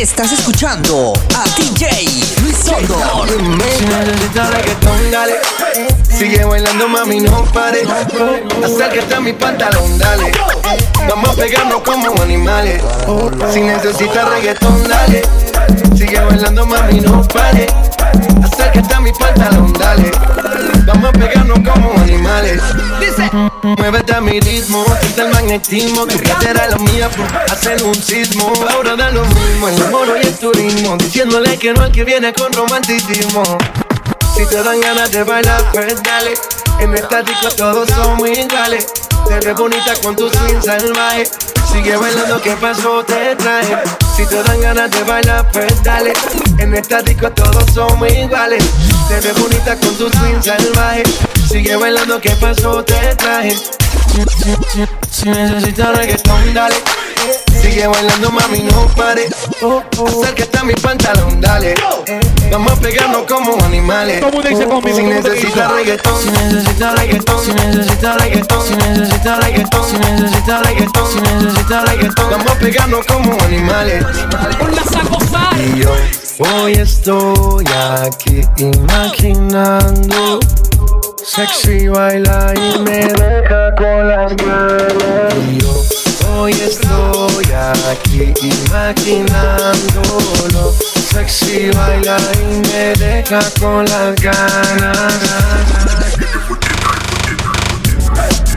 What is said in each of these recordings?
Estás escuchando a DJ Luis Sondo. Dale. Sigue bailando, mami, no pare. Acércate a mi pantalón, dale. Vamos a pegarnos como animales. Si necesitas reggaetón, dale. Sigue bailando, mami, no pare. Acércate a mi pantalón, dale. Como animales. Dice, muévete a mi ritmo, siente el magnetismo. Tu era la mía por hacer un sismo. Ahora da lo mismo, el amor y el turismo. Diciéndole que no al que viene con romanticismo. Si te dan ganas de bailar, pues dale. En esta disco todos somos iguales. Te ves bonita con tu swing salvaje. Sigue bailando, ¿qué pasó? Te traje. Si te dan ganas de bailar, pues dale. En esta disco todos somos iguales. Te ves bonita con tu swing salvaje. Sigue bailando, ¿qué pasó? Te traje. Si necesitas reggaetón, dale. Sigue bailando, mami, no pare. Acércate a mi pantalón, dale. Vamos a pegarnos como animales. Si necesitas reggaetón, si necesitas reggaetón, si necesitas reggaetón, si necesitas reggaetón, si necesitas reggaetón, si necesitas reggaetón. Vamos a pegarnos como animales. Y yo hoy estoy aquí imaginando. Sexy baila y me deja imaginándolo. Sexy baila y me deja con las ganas.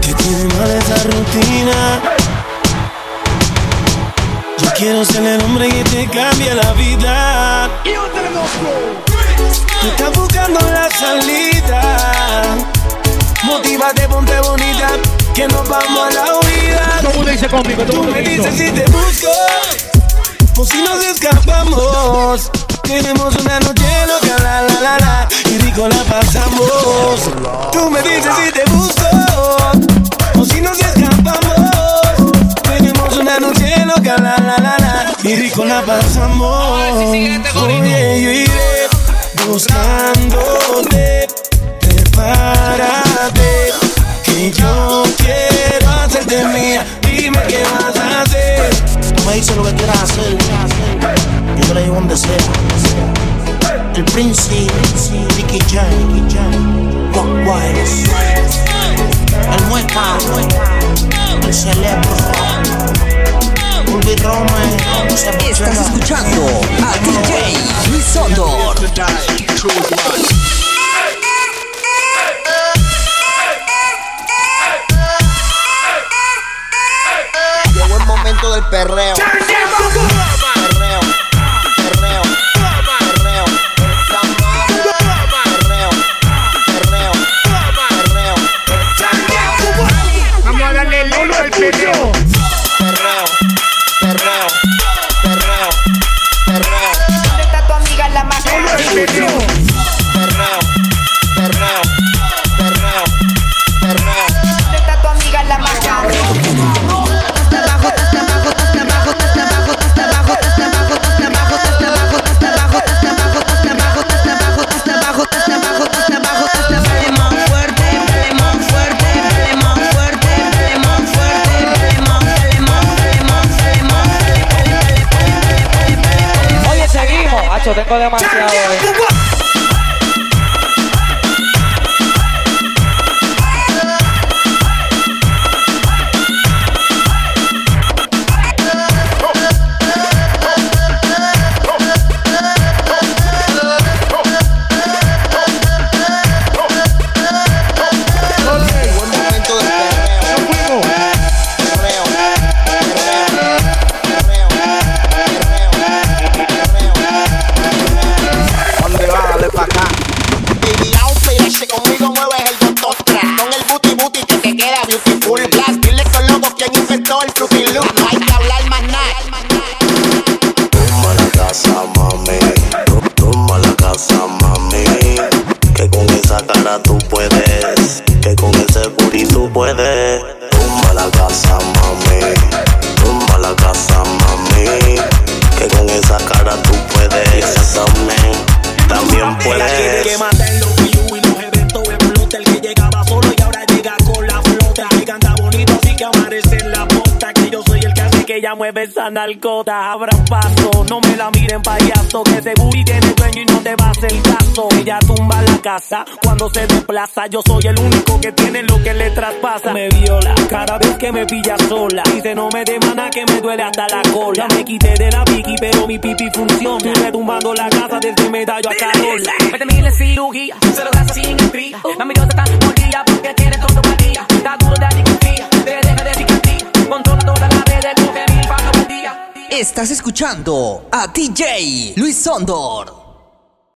Que tiene mal esa rutina. Yo quiero ser el hombre que te cambie la vida. Tú estás buscando la salida. Motívate, ponte bonita, que nos vamos a la huida. Tú me dices si te busco o si nos escapamos. Tenemos una noche loca, la la la la, y rico la pasamos. Tú me dices si te busco o si nos escapamos. Tenemos una noche loca, la la la la, y rico la pasamos. Oye, yo iré buscándote, prepárate, que yo quiero hacerte mía. Dime qué vas a hacer. Tú me dices lo que quieras hacer. Yo te la llevo donde sea. El príncipe, Ricky Jam, Rock Wires, el mueca, el cerebro, Ulvi Rome, Estás escuchando a DJ momento del perreo. Perreo, perreo, perreo, perreo, perreo, perreo, Vamos a darle el uno al perreo. perreo, perreo, perreo, perreo, ¿Dónde está tu amiga la más Solo el perreo. perreo, Qual é Marcial? Ella mueve esa narcota. Abra paso, no me la miren payaso. Que seguro y tiene dueño y no te va a hacer caso. Ella tumba la casa cuando se desplaza. Yo soy el único que tiene lo que le traspasa. Me viola cada vez que me pilla sola. Dice no me demanda que me duele hasta la cola. Me quité de la piqui, pero mi pipi funciona. Retumbando la casa desde medallo a Carola. Mete mil en cirugía, se lo sin intriga. Mami, Dios está mordida porque tiene todo Estás escuchando a DJ Luis Sondor.